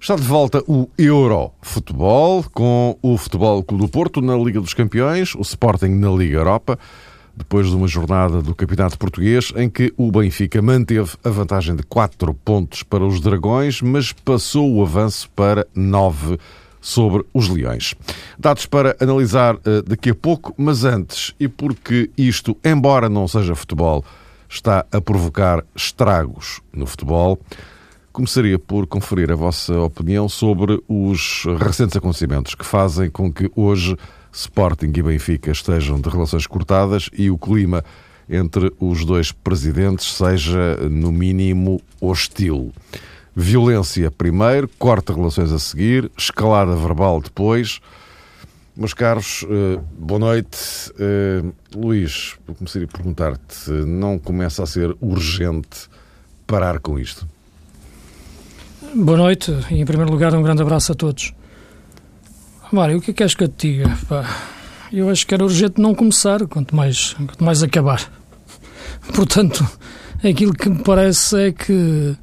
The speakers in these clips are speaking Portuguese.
Está de volta o Euro Futebol com o Futebol Clube do Porto na Liga dos Campeões, o Sporting na Liga Europa, depois de uma jornada do Campeonato Português em que o Benfica manteve a vantagem de 4 pontos para os Dragões, mas passou o avanço para 9 pontos sobre os leões. Dados para analisar uh, daqui a pouco, mas antes, e porque isto, embora não seja futebol, está a provocar estragos no futebol, começaria por conferir a vossa opinião sobre os recentes acontecimentos que fazem com que hoje Sporting e Benfica estejam de relações cortadas e o clima entre os dois presidentes seja, no mínimo, hostil. Violência primeiro, corta relações a seguir, escalada verbal depois. Meus caros, eh, boa noite. Eh, Luís, vou começar a perguntar-te: não começa a ser urgente parar com isto? Boa noite e, em primeiro lugar, um grande abraço a todos. Mário, o que é que queres que eu te diga? eu acho que era urgente não começar, quanto mais, quanto mais acabar. Portanto, aquilo que me parece é que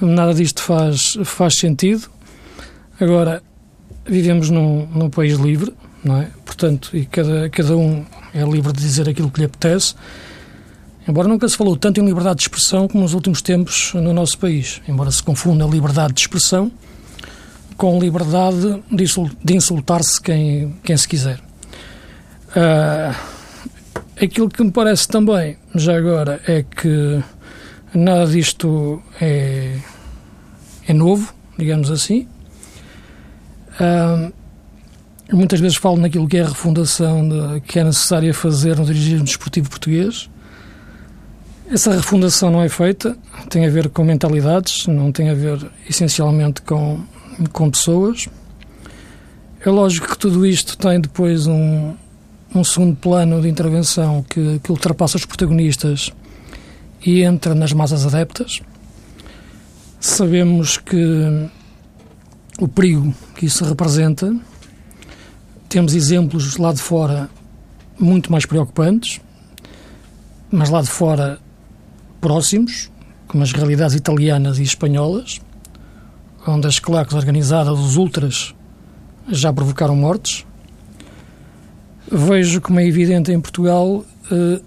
Nada disto faz, faz sentido. Agora, vivemos num, num país livre, não é? Portanto, e cada, cada um é livre de dizer aquilo que lhe apetece. Embora nunca se falou tanto em liberdade de expressão como nos últimos tempos no nosso país. Embora se confunda liberdade de expressão com liberdade de insultar-se quem, quem se quiser. Uh, aquilo que me parece também, já agora, é que Nada disto é, é novo, digamos assim. Uh, muitas vezes falo naquilo que é a refundação de, que é necessária fazer no dirigismo desportivo português. Essa refundação não é feita, tem a ver com mentalidades, não tem a ver essencialmente com, com pessoas. É lógico que tudo isto tem depois um, um segundo plano de intervenção que, que ultrapassa os protagonistas e entra nas massas adeptas. Sabemos que o perigo que isso representa. Temos exemplos lá de fora muito mais preocupantes, mas lá de fora próximos, como as realidades italianas e espanholas, onde as claques organizadas dos ultras já provocaram mortes. Vejo, como é evidente em Portugal, eh,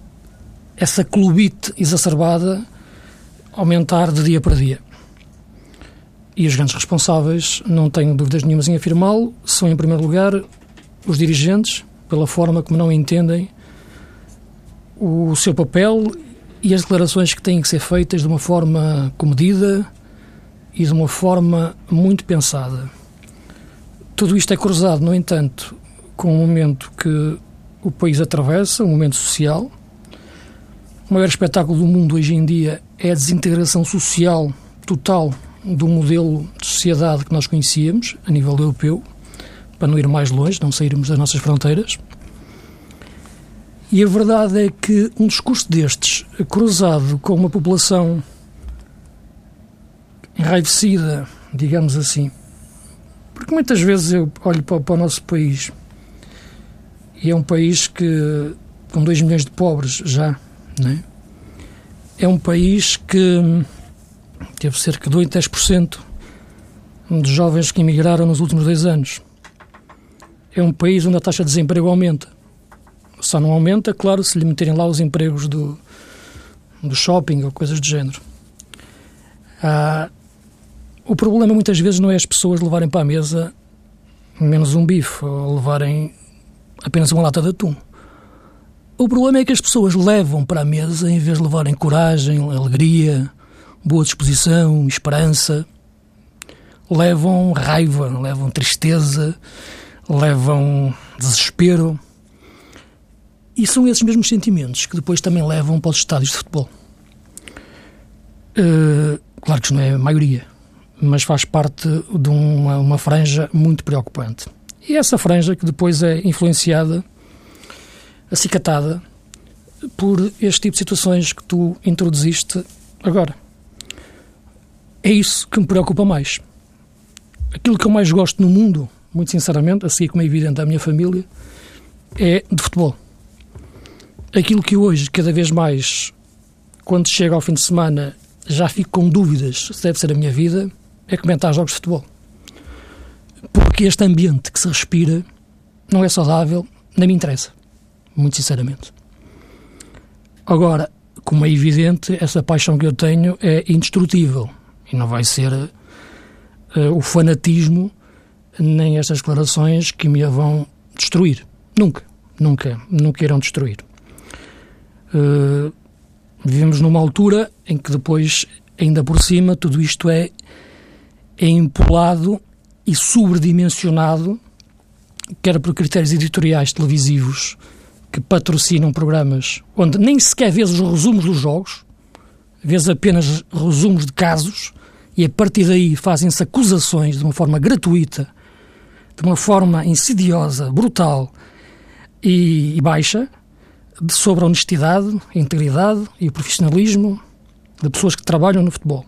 essa clubite exacerbada aumentar de dia para dia. E os grandes responsáveis, não tenho dúvidas nenhumas em afirmá-lo, são, em primeiro lugar, os dirigentes, pela forma como não entendem o seu papel e as declarações que têm que ser feitas de uma forma comedida e de uma forma muito pensada. Tudo isto é cruzado, no entanto, com o momento que o país atravessa, um momento social, o maior espetáculo do mundo hoje em dia é a desintegração social total do modelo de sociedade que nós conhecíamos a nível europeu, para não ir mais longe, não sairmos das nossas fronteiras. E a verdade é que um discurso destes, cruzado com uma população enraivecida, digamos assim, porque muitas vezes eu olho para, para o nosso país e é um país que, com 2 milhões de pobres já, é? é um país que teve cerca de 8, 10% de jovens que emigraram nos últimos dois anos. É um país onde a taxa de desemprego aumenta. Só não aumenta, claro, se lhe meterem lá os empregos do, do shopping ou coisas do género. Ah, o problema muitas vezes não é as pessoas levarem para a mesa menos um bife ou levarem apenas uma lata de atum. O problema é que as pessoas levam para a mesa, em vez de levarem coragem, alegria, boa disposição, esperança, levam raiva, levam tristeza, levam desespero. E são esses mesmos sentimentos que depois também levam para os estádios de futebol. Uh, claro que isto não é a maioria, mas faz parte de uma, uma franja muito preocupante. E essa franja que depois é influenciada acicatada por este tipo de situações que tu introduziste agora. É isso que me preocupa mais. Aquilo que eu mais gosto no mundo, muito sinceramente, assim como é evidente a minha família, é de futebol. Aquilo que hoje, cada vez mais, quando chega ao fim de semana, já fico com dúvidas se deve ser a minha vida, é comentar jogos de futebol. Porque este ambiente que se respira não é saudável, nem me interessa, muito sinceramente. Agora, como é evidente, essa paixão que eu tenho é indestrutível e não vai ser uh, o fanatismo nem estas declarações que me vão destruir. Nunca, nunca, nunca irão destruir. Uh, vivemos numa altura em que depois, ainda por cima, tudo isto é, é empolado e sobredimensionado, quer por critérios editoriais televisivos que patrocinam programas onde nem sequer vês os resumos dos jogos, vês apenas resumos de casos e a partir daí fazem-se acusações de uma forma gratuita, de uma forma insidiosa, brutal e, e baixa, sobre a honestidade, a integridade e o profissionalismo de pessoas que trabalham no futebol.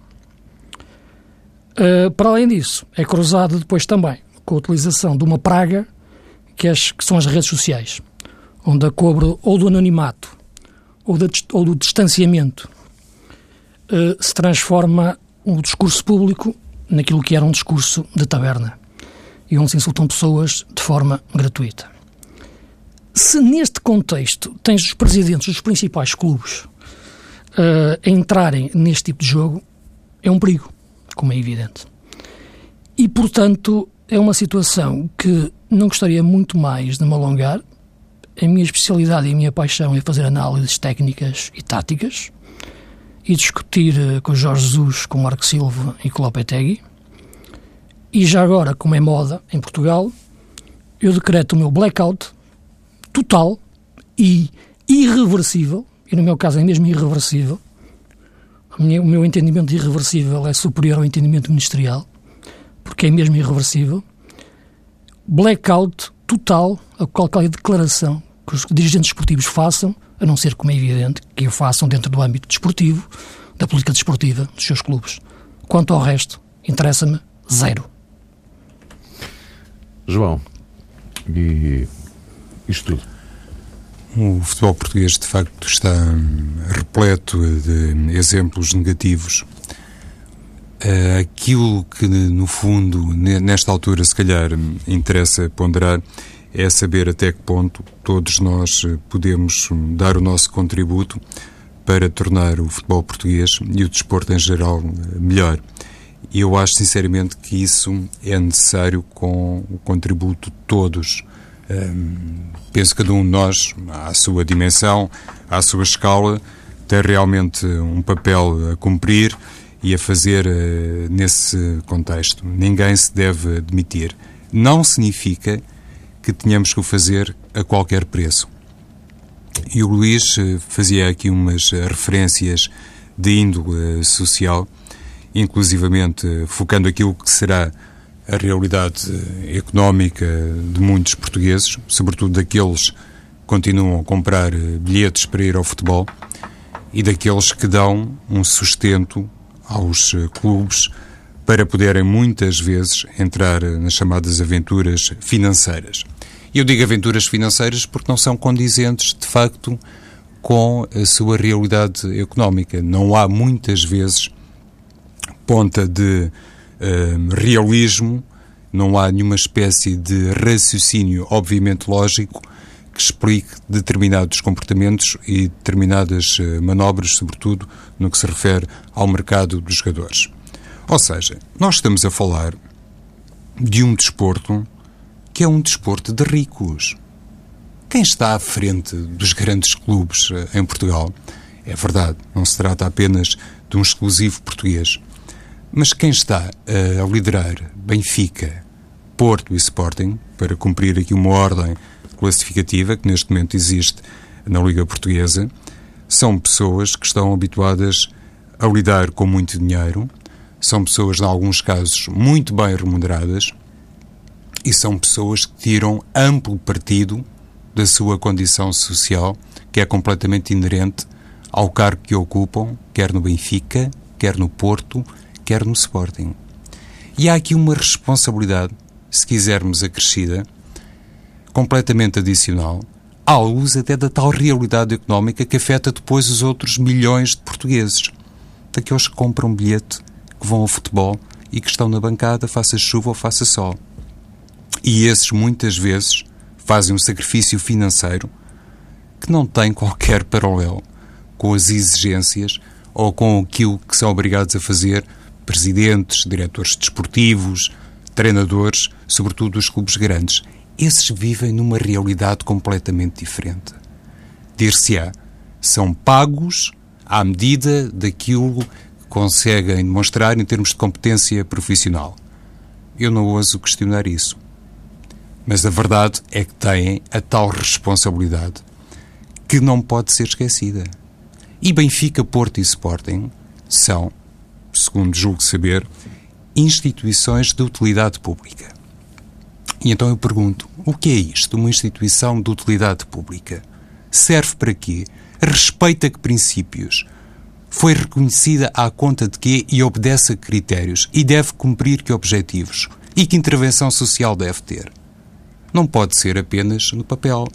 Uh, para além disso, é cruzado depois também com a utilização de uma praga que, as, que são as redes sociais, onde a cobro ou do anonimato ou, da, ou do distanciamento uh, se transforma o discurso público naquilo que era um discurso de taberna e onde se insultam pessoas de forma gratuita. Se neste contexto tens os presidentes dos principais clubes uh, a entrarem neste tipo de jogo, é um perigo, como é evidente. E, portanto, é uma situação que não gostaria muito mais de me alongar. A minha especialidade e a minha paixão é fazer análises técnicas e táticas e discutir uh, com Jorge Jesus, com Marco Silva e com Lopetegui. E já agora, como é moda em Portugal, eu decreto o meu blackout total e irreversível, e no meu caso é mesmo irreversível, o meu entendimento de irreversível é superior ao entendimento ministerial, porque é mesmo irreversível, blackout total a qualquer declaração que os dirigentes esportivos façam, a não ser, como é evidente, que o façam dentro do âmbito desportivo, da política desportiva dos seus clubes. Quanto ao resto, interessa-me zero. João, e isto tudo? O futebol português, de facto, está hum, repleto de exemplos negativos. Eh, aquilo que, no fundo, nesta altura, se calhar, interessa ponderar é saber até que ponto todos nós eh, podemos hum, dar o nosso contributo para tornar o futebol português e o desporto em geral eh, melhor. E eu acho sinceramente que isso é necessário com o contributo de todos penso que cada um de nós, à sua dimensão, à sua escala, tem realmente um papel a cumprir e a fazer uh, nesse contexto. Ninguém se deve admitir. Não significa que tenhamos que o fazer a qualquer preço. E o Luís uh, fazia aqui umas referências de índole social, inclusivamente focando aquilo que será a realidade económica de muitos portugueses, sobretudo daqueles que continuam a comprar eh, bilhetes para ir ao futebol e daqueles que dão um sustento aos eh, clubes para poderem muitas vezes entrar eh, nas chamadas aventuras financeiras. Eu digo aventuras financeiras porque não são condizentes, de facto, com a sua realidade económica. Não há muitas vezes ponta de uh, realismo, não há nenhuma espécie de raciocínio, obviamente lógico, que explique determinados comportamentos e determinadas uh, manobras, sobretudo no que se refere ao mercado dos jogadores. Ou seja, nós estamos a falar de um desporto que é um desporto de ricos. Quem está à frente dos grandes clubes uh, em Portugal, é verdade, não se trata apenas de um exclusivo português, mas quem está a liderar Benfica, Porto e Sporting, para cumprir aqui uma ordem classificativa que neste momento existe na Liga Portuguesa, são pessoas que estão habituadas a lidar com muito dinheiro, são pessoas, em alguns casos, muito bem remuneradas e são pessoas que tiram amplo partido da sua condição social, que é completamente inerente ao cargo que ocupam, quer no Benfica, quer no Porto, quer no Sporting. E há aqui uma responsabilidade, se quisermos acrescida, completamente adicional, à luz até da tal realidade económica que afeta depois os outros milhões de portugueses, daqueles que compram bilhete, que vão ao futebol e que estão na bancada, faça chuva ou faça sol. E esses, muitas vezes, fazem um sacrifício financeiro que não tem qualquer paralelo com as exigências ou com aquilo que são obrigados a fazer presidentes, diretores desportivos, treinadores, sobretudo os clubes grandes. Esses vivem numa realidade completamente diferente. Dir-se-á, são pagos à medida daquilo que conseguem demonstrar em termos de competência profissional. Eu não ouso questionar isso. Mas a verdade é que têm a tal responsabilidade que não pode ser esquecida. E Benfica, Porto e Sporting são, segundo julgo saber, instituições de utilidade pública. E então eu pergunto: o que é isto, uma instituição de utilidade pública? Serve para quê? Respeita que princípios? Foi reconhecida à conta de quê e obedece a critérios? E deve cumprir que objetivos? E que intervenção social deve ter? Não pode ser apenas no papel.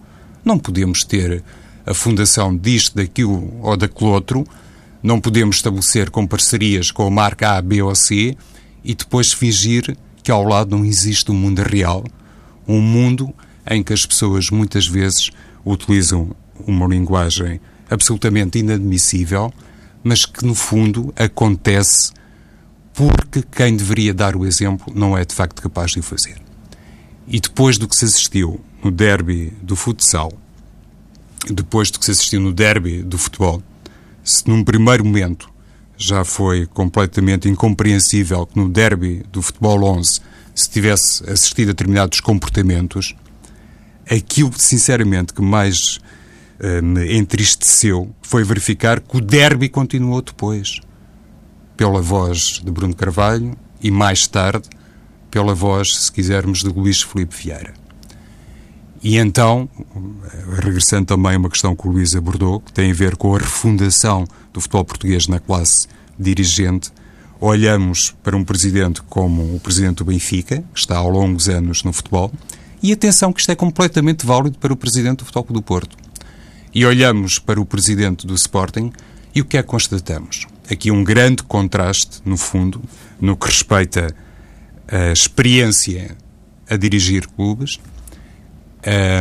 Não podemos ter a fundação disto, daquilo ou daquele outro. Não podemos estabelecer com parcerias com a marca A, B ou C e depois fingir que ao lado não existe um mundo real, um mundo em que as pessoas muitas vezes utilizam uma linguagem absolutamente inadmissível, mas que no fundo acontece porque quem deveria dar o exemplo não é de facto capaz de o fazer. E depois do que se assistiu no derby do futsal, depois do que se assistiu no derby do futebol, se num primeiro momento já foi completamente incompreensível que no derby do futebol 11 se tivesse assistido a determinados comportamentos, aquilo sinceramente que mais uh, me entristeceu foi verificar que o derby continuou depois, pela voz de Bruno Carvalho e mais tarde pela voz, se quisermos, de Luís Felipe Vieira. E então, regressando também a uma questão que o Luís abordou, que tem a ver com a refundação do futebol português na classe dirigente, olhamos para um presidente como o presidente do Benfica, que está há longos anos no futebol, e atenção que isto é completamente válido para o presidente do Futebol do Porto. E olhamos para o presidente do Sporting e o que é que constatamos? Aqui um grande contraste, no fundo, no que respeita a experiência a dirigir clubes,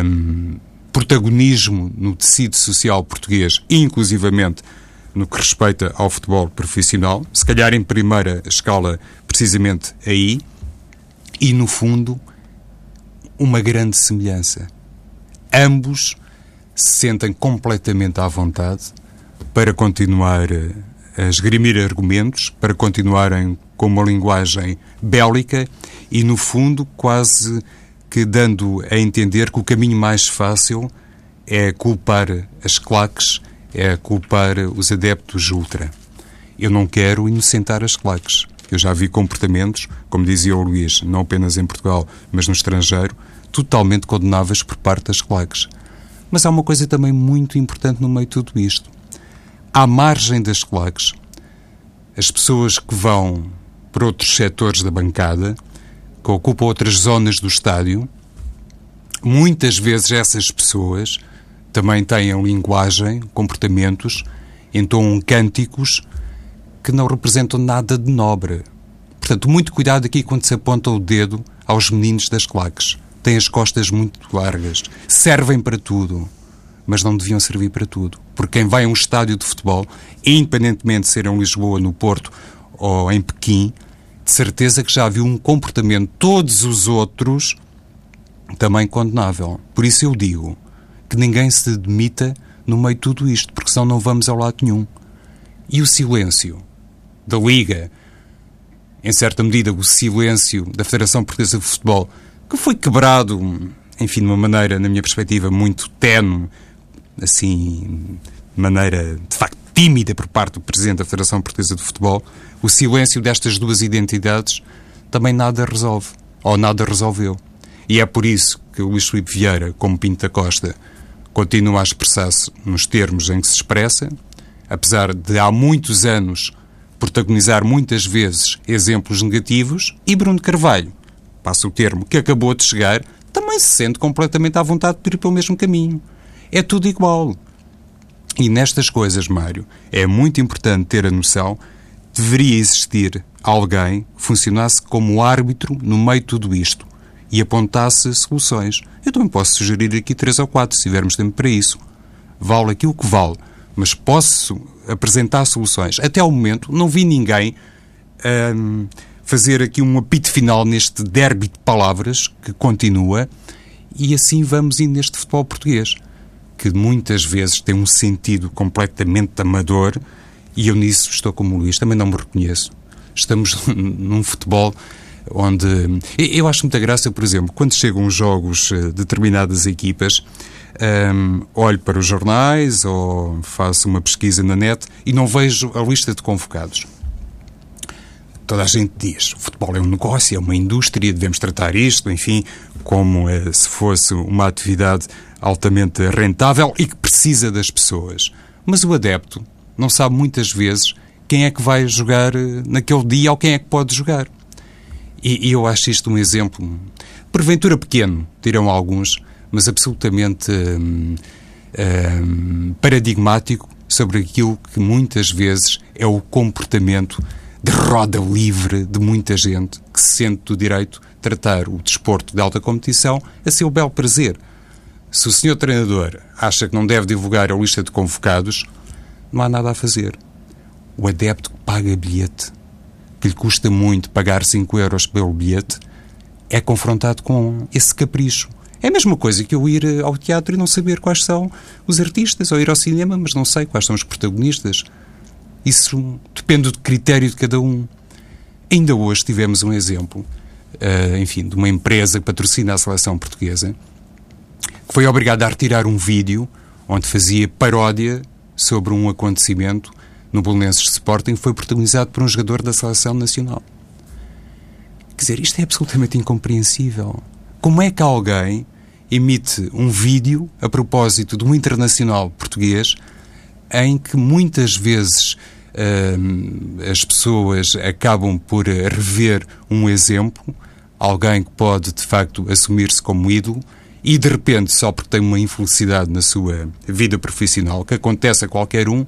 um, protagonismo no tecido social português, inclusivamente no que respeita ao futebol profissional, se calhar em primeira escala precisamente aí, e no fundo uma grande semelhança. Ambos se sentem completamente à vontade para continuar a esgrimir argumentos, para continuarem com uma linguagem bélica e, no fundo, quase que dando a entender que o caminho mais fácil é culpar as claques, é culpar os adeptos ultra. Eu não quero inocentar as claques. Eu já vi comportamentos, como dizia o Luís, não apenas em Portugal, mas no estrangeiro, totalmente condenáveis por parte das claques. Mas há uma coisa também muito importante no meio de tudo isto. À margem das claques, as pessoas que vão por outros setores da bancada, que ocupam outras zonas do estádio. Muitas vezes essas pessoas também têm linguagem, comportamentos, entoam cânticos que não representam nada de nobre. Portanto, muito cuidado aqui quando se aponta o dedo aos meninos das claques. Têm as costas muito largas, servem para tudo, mas não deviam servir para tudo. Porque quem vai a um estádio de futebol, independentemente de ser em Lisboa, no Porto ou em Pequim, de certeza que já viu um comportamento, todos os outros, também condenável. Por isso eu digo que ninguém se demita no meio de tudo isto, porque senão não vamos ao lado nenhum. E o silêncio da Liga, em certa medida o silêncio da Federação Portuguesa de Futebol, que foi quebrado, enfim, de uma maneira, na minha perspectiva, muito tenue, assim, de maneira, de facto, tímida por parte do Presidente da Federação Portuguesa de Futebol, o silêncio destas duas identidades também nada resolve, ou nada resolveu. E é por isso que Luís Filipe Vieira, como Pinto da Costa, continua a expressar-se nos termos em que se expressa, apesar de há muitos anos protagonizar muitas vezes exemplos negativos, e Bruno Carvalho, passa o termo, que acabou de chegar, também se sente completamente à vontade de ir pelo mesmo caminho. É tudo igual. E nestas coisas, Mário, é muito importante ter a noção deveria existir alguém que funcionasse como árbitro no meio de tudo isto e apontasse soluções. Eu também posso sugerir aqui três ou quatro, se tivermos tempo para isso. Vale aquilo que vale, mas posso apresentar soluções. Até ao momento não vi ninguém hum, fazer aqui um apito final neste derby de palavras que continua e assim vamos indo neste futebol português, que muitas vezes tem um sentido completamente amador e eu nisso estou como Luís, também não me reconheço. Estamos num futebol onde. Eu acho muita graça, por exemplo, quando chegam jogos de eh, determinadas equipas, um, olho para os jornais ou faço uma pesquisa na net e não vejo a lista de convocados. Toda a gente diz: o futebol é um negócio, é uma indústria, devemos tratar isto, enfim, como eh, se fosse uma atividade altamente rentável e que precisa das pessoas. Mas o adepto não sabe muitas vezes quem é que vai jogar eh, naquele dia ou quem é que pode jogar. E, e eu acho isto um exemplo, porventura pequeno, dirão alguns, mas absolutamente hum, hum, paradigmático sobre aquilo que muitas vezes é o comportamento de roda livre de muita gente que se sente do direito de tratar o desporto de alta competição a seu belo prazer. Se o senhor treinador acha que não deve divulgar a lista de convocados, não há nada a fazer. O adepto que paga bilhete, que lhe custa muito pagar 5 euros pelo bilhete, é confrontado com esse capricho. É a mesma coisa que eu ir eh, ao teatro e não saber quais são os artistas, ou ir ao cinema, mas não sei quais são os protagonistas. Isso depende do critério de cada um. Ainda hoje tivemos um exemplo, uh, enfim, de uma empresa que patrocina a seleção portuguesa, que foi obrigada a retirar um vídeo onde fazia paródia sobre um acontecimento no Bolonenses Sporting foi protagonizado por um jogador da seleção nacional. Quer dizer, isto é absolutamente incompreensível. Como é que alguém emite um vídeo a propósito de um internacional português em que muitas vezes uh, as pessoas acabam por rever um exemplo, alguém que pode de facto assumir-se como ídolo, e de repente, só porque tem uma infelicidade na sua vida profissional, que acontece a qualquer um,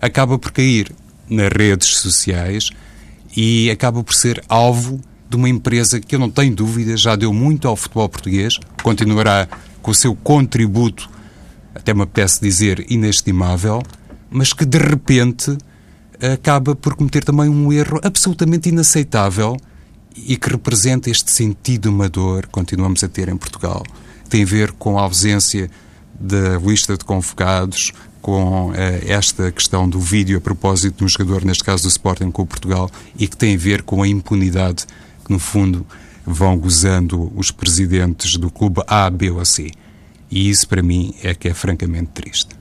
acaba por cair nas redes sociais e acaba por ser alvo de uma empresa que eu não tenho dúvida já deu muito ao futebol português, continuará com o seu contributo, até me apetece dizer, inestimável, mas que de repente acaba por cometer também um erro absolutamente inaceitável e que representa este sentido amador que continuamos a ter em Portugal tem a ver com a ausência da lista de convocados, com eh, esta questão do vídeo a propósito de um jogador, neste caso do Sporting com o Portugal, e que tem a ver com a impunidade que, no fundo, vão gozando os presidentes do clube A, B ou C. E isso, para mim, é que é francamente triste.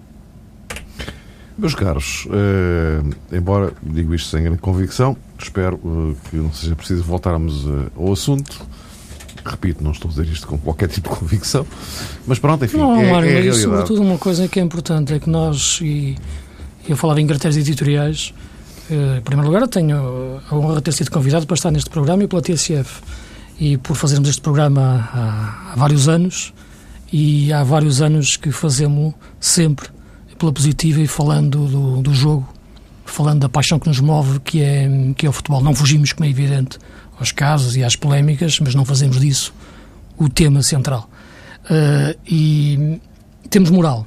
Meus caros, eh, embora digo isto sem grande convicção, espero eh, que não seja preciso voltarmos eh, ao assunto Repito, não estou a dizer isto com qualquer tipo de convicção, mas pronto, enfim. Não, é, Mário, é mas sobretudo uma coisa que é importante é que nós, e eu falava em critérios editoriais, eh, em primeiro lugar, tenho a honra de ter sido convidado para estar neste programa e pela TSF. E por fazermos este programa há, há vários anos, e há vários anos que fazemos sempre pela positiva e falando do, do jogo, falando da paixão que nos move, que é, que é o futebol. Não fugimos, como é evidente, aos casos e às polémicas, mas não fazemos disso o tema central. Uh, e temos moral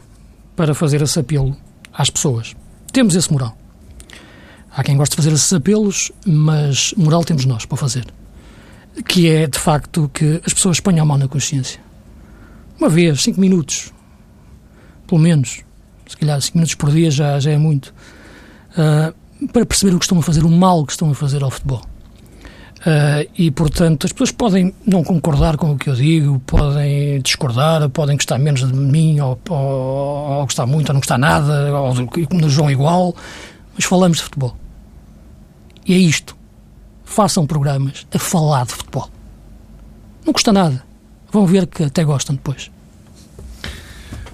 para fazer esse apelo às pessoas. Temos esse moral. Há quem goste de fazer esses apelos, mas moral temos nós para fazer. Que é, de facto, que as pessoas ponham a mão na consciência. Uma vez, cinco minutos, pelo menos, se calhar cinco minutos por dia já, já é muito, uh, para perceber o que estão a fazer, o mal que estão a fazer ao futebol. Uh, e, portanto, as pessoas podem não concordar com o que eu digo, podem discordar, podem gostar menos de mim, ou, ou, ou gostar muito, ou não gostar nada, ou nos João igual, mas falamos de futebol. E é isto. Façam programas a falar de futebol. Não custa nada. vão ver que até gostam depois.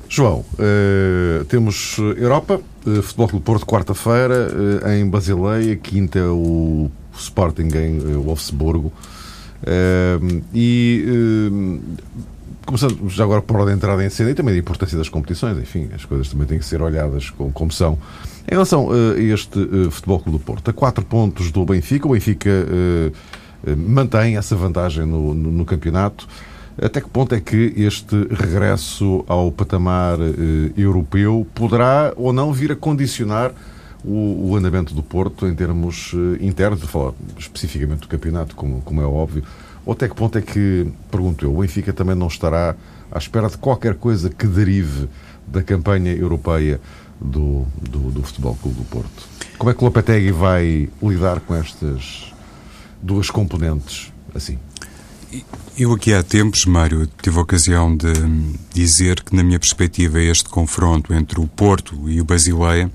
João, uh, temos Europa, uh, Futebol Clube Porto, quarta-feira, em Basileia, quinta o Sporting em Wolfsburgo. e começando já agora por ordem de entrada em cena e também a importância das competições, enfim, as coisas também têm que ser olhadas como, como são. Em relação a este Futebol Clube do Porto, a quatro pontos do Benfica, o Benfica mantém essa vantagem no, no, no campeonato. Até que ponto é que este regresso ao patamar eh, europeu poderá ou não vir a condicionar o, o andamento do Porto em termos eh, internos, de falar especificamente do campeonato, como, como é óbvio? Ou até que ponto é que, pergunto eu, o Benfica também não estará à espera de qualquer coisa que derive da campanha europeia do, do, do Futebol Clube do Porto? Como é que o Lopetegui vai lidar com estas duas componentes assim? Eu aqui há tempos, Mário, tive a ocasião de dizer que, na minha perspectiva, este confronto entre o Porto e o Basileia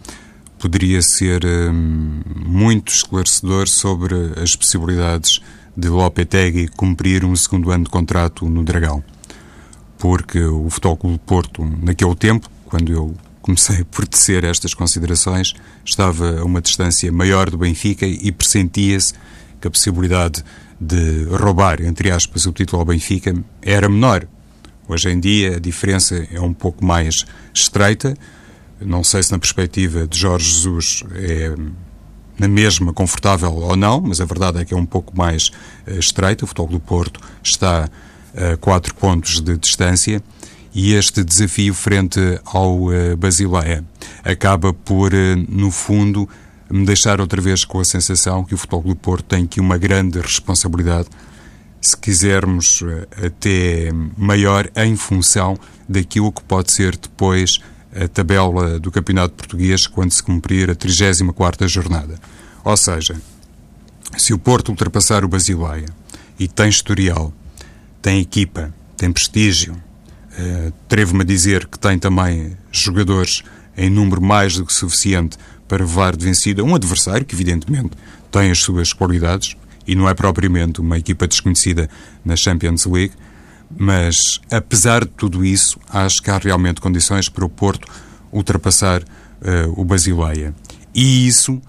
poderia ser hum, muito esclarecedor sobre as possibilidades de Lopetegui cumprir um segundo ano de contrato no Dragão. Porque o Futebol Clube Porto, naquele tempo, quando eu comecei por tecer estas considerações, estava a uma distância maior do Benfica e pressentia-se que a possibilidade de roubar, entre aspas, o título ao Benfica era menor. Hoje em dia a diferença é um pouco mais estreita. Não sei se na perspectiva de Jorge Jesus é na mesma confortável ou não, mas a verdade é que é um pouco mais uh, estreita. O Futebol do Porto está a quatro pontos de distância e este desafio frente ao uh, Basileia acaba por, uh, no fundo, me deixar outra vez com a sensação que o Futebol do Porto tem aqui uma grande responsabilidade, se quisermos eh, até maior, em função daquilo que pode ser depois a tabela do Campeonato Português quando se cumprir a 34ª jornada. Ou seja, se o Porto ultrapassar o Basileia e tem historial, tem equipa, tem prestígio, uh, atrevo-me a dizer que tem também jogadores em número mais do que suficiente para levar de vencida um adversário que, evidentemente, tem as suas qualidades e não é propriamente uma equipa desconhecida na Champions League, mas, apesar de tudo isso, acho que há realmente condições para o Porto ultrapassar uh, o Basileia. E isso,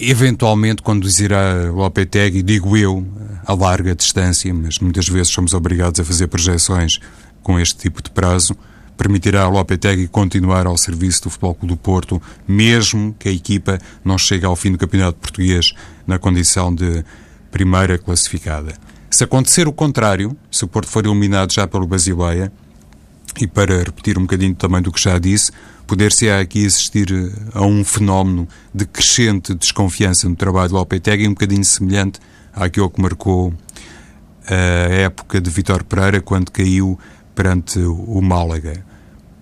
eventualmente, conduzirá o Lopetegui, digo eu, a larga distância, mas muitas vezes somos obrigados a fazer projeções com este tipo de prazo, permitirá ao Lopetegui continuar ao serviço do Futebol Clube do Porto, mesmo que a equipa não chegue ao fim do Campeonato Português na condição de primeira classificada. Se acontecer o contrário, se o Porto for eliminado já pelo Basileia, e para repetir um bocadinho também do que já disse, poder-se aqui assistir a um fenómeno de crescente desconfiança no trabalho de Lopetegui, um bocadinho semelhante àquilo que marcou a época de Vitor Pereira, quando caiu perante o Málaga,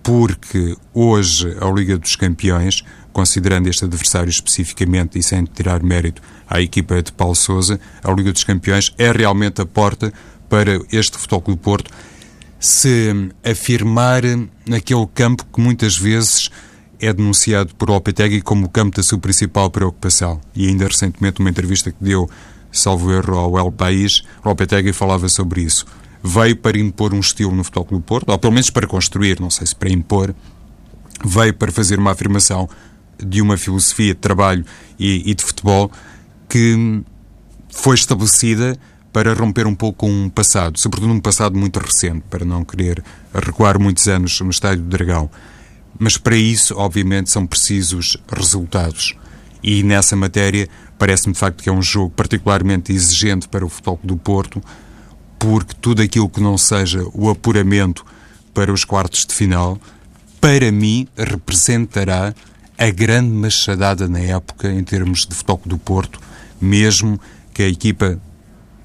porque hoje a Liga dos Campeões, considerando este adversário especificamente e sem tirar mérito à equipa de Paulo Sousa, a Liga dos Campeões é realmente a porta para este Futebol Clube Porto se afirmar naquele campo que muitas vezes é denunciado por Lopetegui como o campo da sua principal preocupação. E ainda recentemente, numa entrevista que deu, salvo erro, ao El País, Lopetegui falava sobre isso veio para impor um estilo no Futebol Clube Porto, ou pelo menos para construir, não sei se para impor, veio para fazer uma afirmação de uma filosofia de trabalho e, e de futebol que foi estabelecida para romper um pouco um passado, sobretudo um passado muito recente, para não querer recuar muitos anos no Estádio do Dragão. Mas para isso, obviamente, são precisos resultados. E nessa matéria, parece-me de facto que é um jogo particularmente exigente para o Futebol do Porto, porque tudo aquilo que não seja o apuramento para os quartos de final, para mim, representará a grande machadada na época em termos de futebol do Porto, mesmo que a equipa,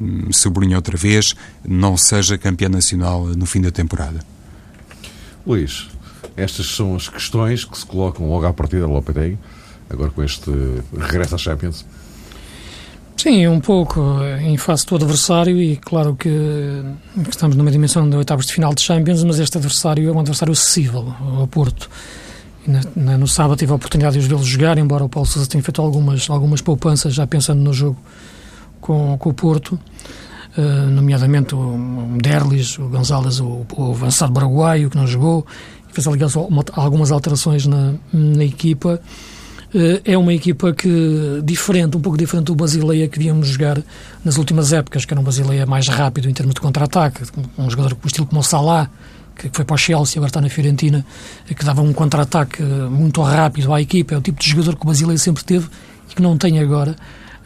hum, sublinho outra vez, não seja campeã nacional no fim da temporada. Luís, estas são as questões que se colocam logo à partida do Lopetegui, agora com este regresso à Champions. Sim, um pouco em face do adversário e claro que, que estamos numa dimensão de oitavos de final de Champions, mas este adversário é um adversário acessível ao Porto. No sábado tive a oportunidade de os vê-los jogar, embora o Paulo Sousa tenha feito algumas, algumas poupanças já pensando no jogo com, com o Porto. nomeadamente o Derlis, o Gonzalez, o, o avançado paraguaio que não jogou, fez aliás algumas alterações na, na equipa. É uma equipa que diferente, um pouco diferente do Basileia que víamos jogar nas últimas épocas, que era um Basileia mais rápido em termos de contra-ataque, um jogador com estilo como o Salah, que foi para o Chelsea, agora está na Fiorentina, que dava um contra-ataque muito rápido à equipa. É o tipo de jogador que o Basileia sempre teve e que não tem agora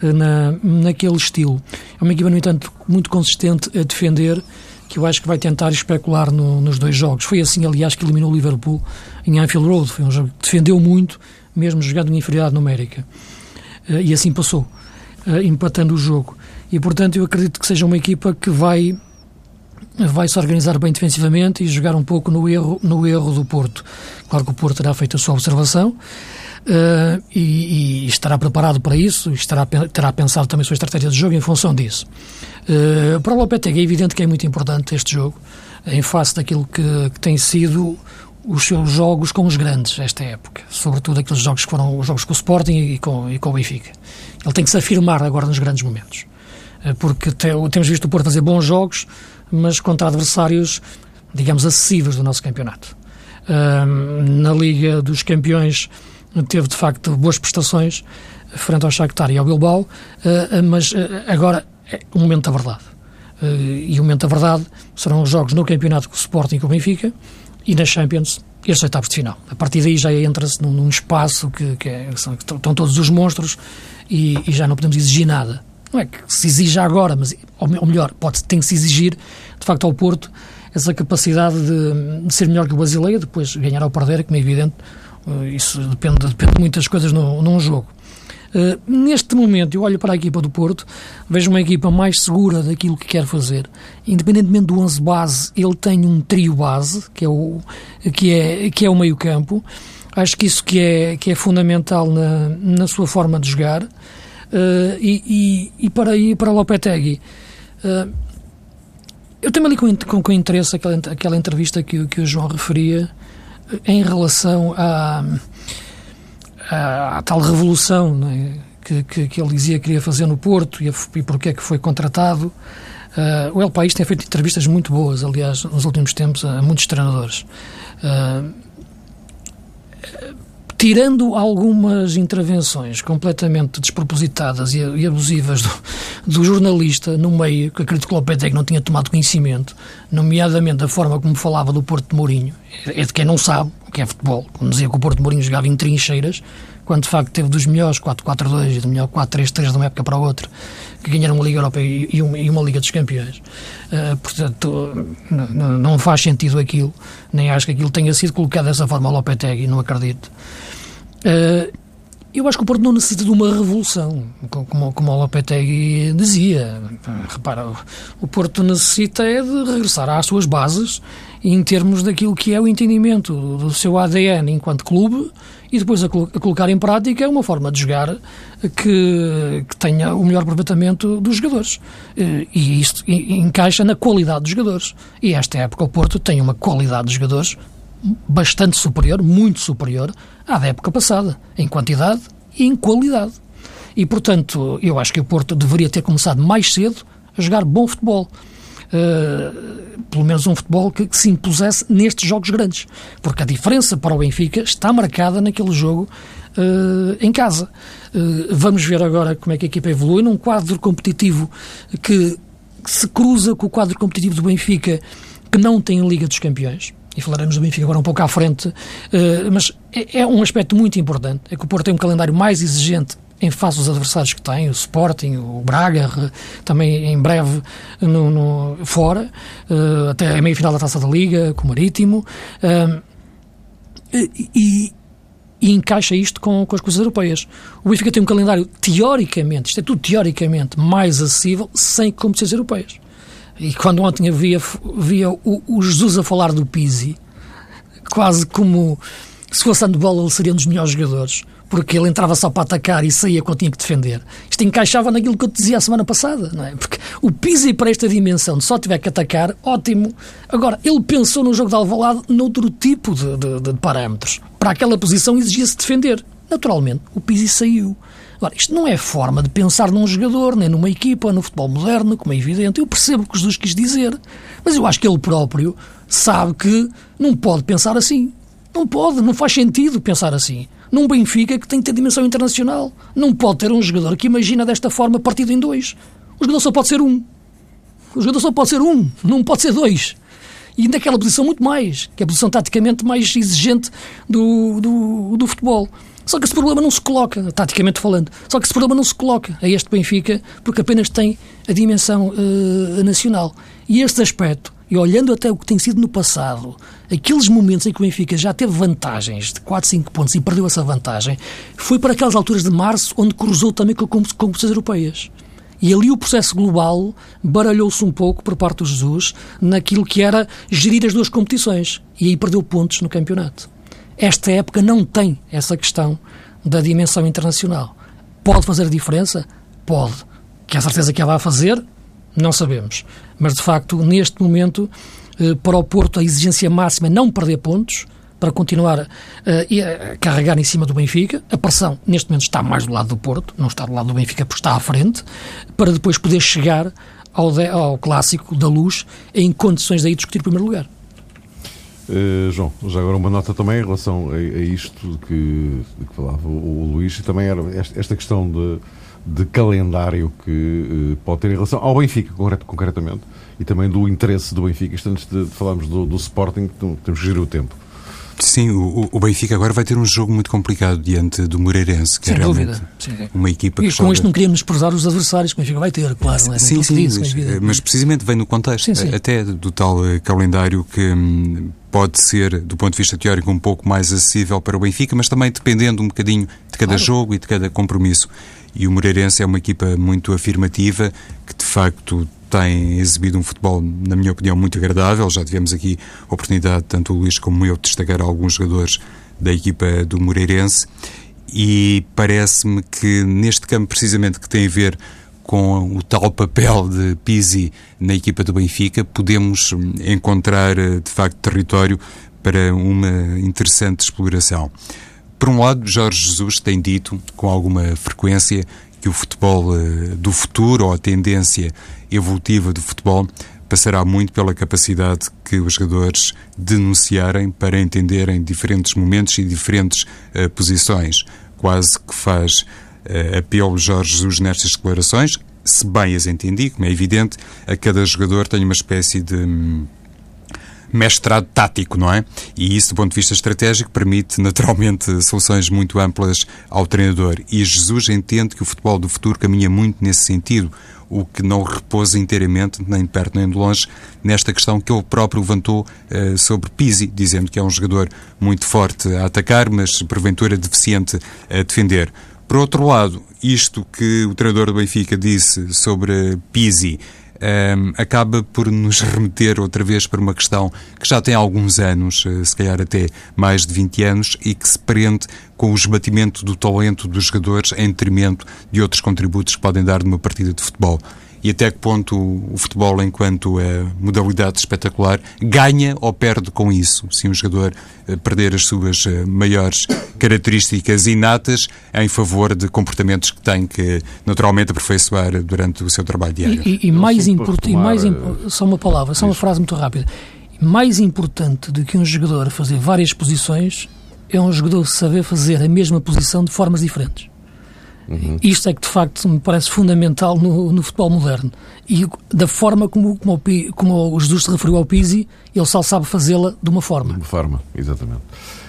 na, naquele estilo. É uma equipa, no entanto, muito consistente a defender, que eu acho que vai tentar especular no, nos dois jogos. Foi assim, aliás, que eliminou o Liverpool em Anfield Road. Foi um jogo que defendeu muito, mesmo jogando em inferioridade numérica. Uh, e assim passou, uh, empatando o jogo. E, portanto, eu acredito que seja uma equipa que vai vai se organizar bem defensivamente e jogar um pouco no erro no erro do Porto. Claro que o Porto terá feito a sua observação, Uh, e, e, estará preparado para isso, estará, terá pensado também a sua estratégia de jogo em função disso. Uh, para o Lopetegui é evidente que é muito importante este jogo, em face daquilo que, que tem sido os seus jogos com os grandes esta época, sobretudo aqueles jogos que foram os jogos com o Sporting e com, e com o Benfica. Ele tem que se afirmar agora nos grandes momentos, uh, porque te, temos visto o Porto fazer bons jogos, mas contra adversários, digamos, acessíveis do nosso campeonato. na Liga dos Campeões teve de facto boas prestações frente ao Shakhtar e ao Bilbao, eh, mas eh, agora é o momento da verdade. Eh, e o momento da verdade serão os jogos no campeonato com o Sporting e com o Benfica e na Champions estes oitavos de final. A partir daí já entra-se num, num, espaço que, que, é, que, estão todos os monstros e, e, já não podemos exigir nada. Não é que se exija agora, mas, ou melhor, pode, tem que se exigir, de facto, ao Porto essa capacidade de, de ser melhor que o Basileia, depois ganhar ou perder, como é evidente, Uh, isso depende, depende de muitas coisas no, num jogo. Uh, neste momento, eu olho para a equipa do Porto, vejo uma equipa mais segura daquilo que quer fazer. Independentemente do 11 base, ele tem um trio base, que é o, que é, que é o meio-campo. Acho que isso que é, que é fundamental na, na sua forma de jogar. Uh, e, e, e, para, e para Lopetegui, uh, eu também li com, com, com interesse aquela, aquela entrevista que, que o João referia em relação à, à, tal revolução é? que, que, que, ele dizia que queria fazer no Porto e, e porque é que foi contratado. Uh, o El País tem feito entrevistas muito boas, aliás, nos últimos tempos, a muitos treinadores. Uh, tirando algumas intervenções completamente despropositadas e, abusivas do, do, jornalista no meio, que acredito que o Lopetegui não tinha tomado conhecimento, nomeadamente a forma como falava do Porto de Mourinho, é, é de quem não sabe o que é futebol, quando dizia que o Porto de Mourinho jogava em trincheiras, quando de facto teve dos melhores 4-4-2 e do melhor 4-3-3 de uma época para a outra, que ganharam uma Liga Europeia e uma, e uma Liga dos Campeões. Uh, portanto, não, não faz sentido aquilo, nem acho que aquilo tenha sido colocado dessa forma ao Lopetegui, não acredito. Uh, eu acho que o Porto não necessita de uma revolução, como, como o Lopetegui dizia. Repara, o Porto necessita é de regressar às suas bases em termos daquilo que é o entendimento do seu ADN enquanto clube e depois a, a colocar em prática uma forma de jogar que, que tenha o melhor aproveitamento dos jogadores. Eh, e isto encaixa na qualidade dos jogadores. E esta época o Porto tem uma qualidade de jogadores bastante superior, muito superior à da época passada, em quantidade e em qualidade. E, portanto, eu acho que o Porto deveria ter começado mais cedo a jogar bom futebol. Uh, pelo menos um futebol que, que, se impusesse nestes jogos grandes. Porque a diferença para o Benfica está marcada naquele jogo uh, em casa. Uh, vamos ver agora como é que a equipa evolui num quadro competitivo que, se cruza com o quadro competitivo do Benfica, que não tem Liga dos Campeões e falaremos do Benfica agora um pouco à frente, eh, mas é, é um aspecto muito importante, é que o Porto tem um calendário mais exigente em face dos adversários que tem, o Sporting, o Braga, também em breve no, no fora, uh, até a meia-final da Taça da Liga, com o Marítimo, uh, e, e, encaixa isto com, com as coisas europeias. O Benfica tem um calendário, teoricamente, isto é tudo teoricamente, mais acessível, sem competições europeias. E quando ontem havia, via o, o Jesus a falar do Pizzi, quase como se fosse handball ele seria um dos melhores jogadores, porque ele entrava só para atacar e saía quando tinha que defender. Isto encaixava naquilo que eu te dizia a semana passada, não é? Porque o Pizzi para esta dimensão de só tiver que atacar, ótimo. Agora, ele pensou no jogo de Alvalade noutro tipo de, de, de parâmetros. Para aquela posição exigia-se defender. Naturalmente, o Pizzi saiu. Agora, isto não é forma de pensar num jogador, nem numa equipa, no futebol moderno, como é evidente. Eu percebo o que Jesus quis dizer, mas eu acho que ele próprio sabe que não pode pensar assim. Não pode, não faz sentido pensar assim. Num Benfica que tem que ter dimensão internacional. Não pode ter um jogador que imagina desta forma partido em dois. O jogador só pode ser um. O jogador só pode ser um, não pode ser dois. E naquela posição muito mais, que é a posição taticamente mais exigente do, do, do futebol. Só que esse problema não se coloca, taticamente falando, só que esse problema não se coloca a este Benfica porque apenas tem a dimensão uh, nacional. E este aspecto, e olhando até o que tem sido no passado, aqueles momentos em que o Benfica já teve vantagens de 4, 5 pontos e perdeu essa vantagem, foi para aquelas alturas de março onde cruzou também com competições europeias. E ali o processo global baralhou-se um pouco por parte do Jesus naquilo que era gerir as duas competições. E aí perdeu pontos no campeonato. Esta época não tem essa questão da dimensão internacional. Pode fazer a diferença? Pode. Que a certeza que ela vai fazer? Não sabemos. Mas, de facto, neste momento, eh, para o Porto, a exigência máxima é não perder pontos, para continuar uh, a carregar em cima do Benfica. A pressão, neste momento, está mais do lado do Porto, não está do lado do Benfica porque está à frente, para depois poder chegar ao, de, ao clássico da luz em condições de aí discutir o primeiro lugar. Uh, João, já agora uma nota também em relação a, a isto que, que falava o, o, Luís, e também era esta, esta questão de, de, calendário que uh, pode ter em relação ao Benfica, concretamente, e também do interesse do Benfica. Isto antes de, de falarmos do, do Sporting, temos que gerir o tempo. Sim, o, o, Benfica agora vai ter um jogo muito complicado diante do Moreirense, que Sem é realmente sim, sim. uma equipa e que. E com isto não queríamos prezar os adversários que o Benfica vai ter, claro. Não é? Sim, sim, mas, mas, precisamente vem no contexto, até do tal eh, calendário que hum, pode ser, do ponto de vista teórico, um pouco mais acessível para o Benfica, mas também dependendo um bocadinho de cada claro. jogo e de cada compromisso. E o Moreirense é uma equipa muito afirmativa, que de facto tem exibido um futebol, na minha opinião, muito agradável. Já tivemos aqui a oportunidade, tanto o Luís como eu, de destacar alguns jogadores da equipa do Moreirense e parece-me que neste campo, precisamente, que tem a ver com o tal papel de Pizzi na equipa do Benfica, podemos encontrar, de facto, território para uma interessante exploração. Por um lado, Jorge Jesus tem dito, com alguma frequência, que o futebol eh, do futuro, ou a tendência evolutiva do futebol, passará muito pela capacidade que os jogadores denunciarem para entenderem diferentes momentos e diferentes uh, posições. Quase que faz uh, apelo Jorge Jesus nestas declarações, se bem as entendi, como é evidente, a cada jogador tem uma espécie de. Hum, mestrado tático, não é? E isso, do ponto de vista estratégico, permite naturalmente soluções muito amplas ao treinador. E Jesus entende que o futebol do futuro caminha muito nesse sentido, o que não repousa inteiramente, nem de perto nem de longe, nesta questão que ele próprio levantou uh, sobre Pizzi, dizendo que é um jogador muito forte a atacar, mas porventura deficiente a defender. Por outro lado, isto que o treinador do Benfica disse sobre Pizzi um, acaba por nos remeter outra vez para uma questão que já tem alguns anos, eh, se calhar até mais de 20 anos, e que se prende com o esbatimento do talento dos jogadores em detrimento de outros contributos que podem dar numa partida de futebol e até que ponto o futebol, enquanto é modalidade espetacular, ganha ou perde com isso. Se um jogador eh, perder as suas eh, maiores características inatas em favor de comportamentos que tem que naturalmente aperfeiçoar durante o seu trabalho diário. E, e, e mais importante, mais só uma palavra, só uma frase muito rápida. Mais importante do que um jogador fazer várias posições é um jogador saber fazer a mesma posição de formas diferentes. Uhum. Isto é que de facto me parece fundamental no, no futebol moderno. E da forma como, como, o, como o Jesus se referiu ao Pizzi, ele só sabe fazê-la de uma forma. De uma forma, exatamente.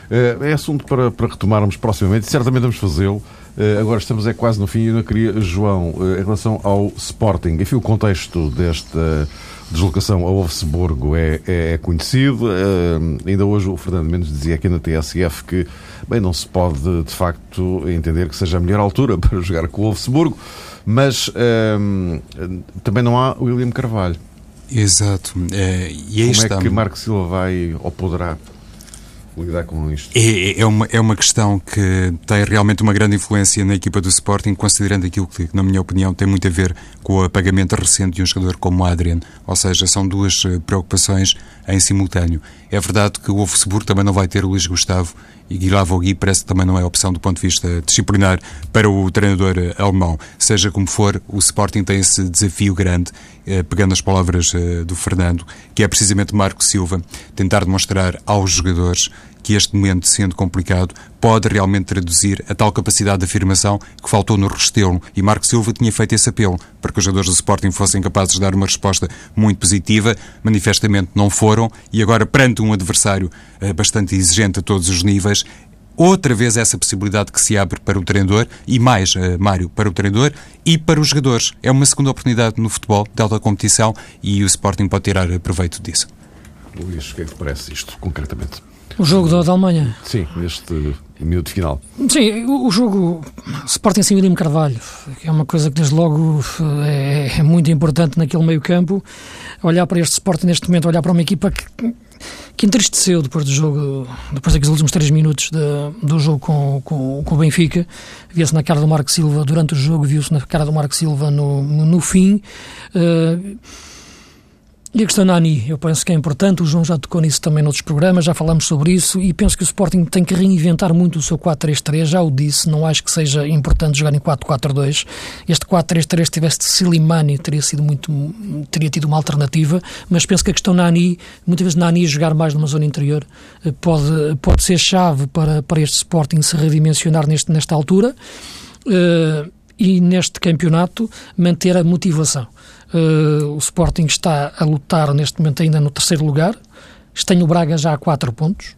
É, é assunto para, para retomarmos proximamente, certamente vamos fazê-lo. Eh, agora estamos é quase no fim e eu não queria, João, eh, em relação ao Sporting, enfim, o contexto desta deslocação a Wolfsburgo é, é, é conhecido. Uh, ainda hoje o Fernando Mendes dizia aqui na TSF que bem, não se pode de facto entender que seja a melhor altura para jogar com o Wolfsburgo, mas uh, também não há William Carvalho. Exato. É, e Como é que Marco Silva vai ou poderá lidar com isto? É, é, uma, é uma questão que tem realmente uma grande influência na equipa do Sporting, considerando aquilo que, na minha opinião, tem muito a ver com o apagamento recente de um jogador como o Adrian. Ou seja, são duas eh, preocupações em simultâneo. É verdade que o Wolfsburg também não vai ter o Luís Gustavo e Guilherme Gui parece que também não é opção do ponto de vista disciplinar para o treinador eh, alemão. Seja como for, o Sporting tem esse desafio grande, eh, pegando as palavras do Fernando, que é precisamente Marco Silva, tentar demonstrar aos jogadores que este momento, sendo complicado, pode realmente traduzir a tal capacidade de afirmação que faltou no Restelo. E Marco Silva tinha feito esse apelo para que os jogadores do Sporting fossem capazes de dar uma resposta muito positiva. Manifestamente não foram. E agora, perante um adversário eh, bastante exigente a todos os níveis, outra vez essa possibilidade que se abre para o treinador e mais, uh, Mário, para o treinador e para os jogadores. É uma segunda oportunidade no futebol de alta competição e o Sporting pode tirar proveito disso. Luís, o que é que parece isto, concretamente? O jogo da, da Alemanha? Sim, neste minuto final. Sim, o, o jogo Sporting sem William Carvalho, que é uma coisa que desde logo é, é, muito importante naquele meio campo. Olhar para este Sporting neste momento, olhar para uma equipa que, que entristeceu depois do jogo, depois daqueles últimos três minutos de, do jogo com, com, com o Benfica. Via-se na cara do Marco Silva durante o jogo, viu-se na cara do Marco Silva no, no, no fim. Uh, e a questão Nani, eu penso que é importante, o João já tocou nisso também noutros programas, já falamos sobre isso, e penso que o Sporting tem que reinventar muito o seu 4-3-3, já o disse, não acho que seja importante jogar em 4-4-2. Este 4-3-3 tivesse Silimani, teria sido muito, teria tido uma alternativa, mas penso que a questão Nani, muitas vezes Nani jogar mais numa zona interior, eh, pode, pode ser chave para, para este Sporting se redimensionar neste, nesta altura. Uh, e neste campeonato manter a motivação. Uh, o Sporting está a lutar neste momento ainda no terceiro lugar. Tem o Braga já a quatro pontos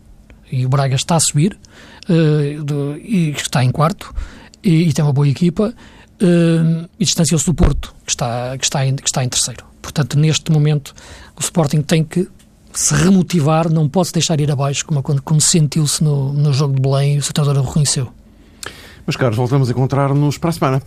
e o Braga está a subir do, e está em quarto e, tem uma boa equipa uh, e distanciou-se do Porto que está, que, está em, que está em terceiro. Portanto, neste momento o Sporting tem que se remotivar, não pode deixar ir abaixo como, como sentiu-se no, no jogo de Belém e o treinador reconheceu. Meus caros, voltamos a encontrar-nos para a semana.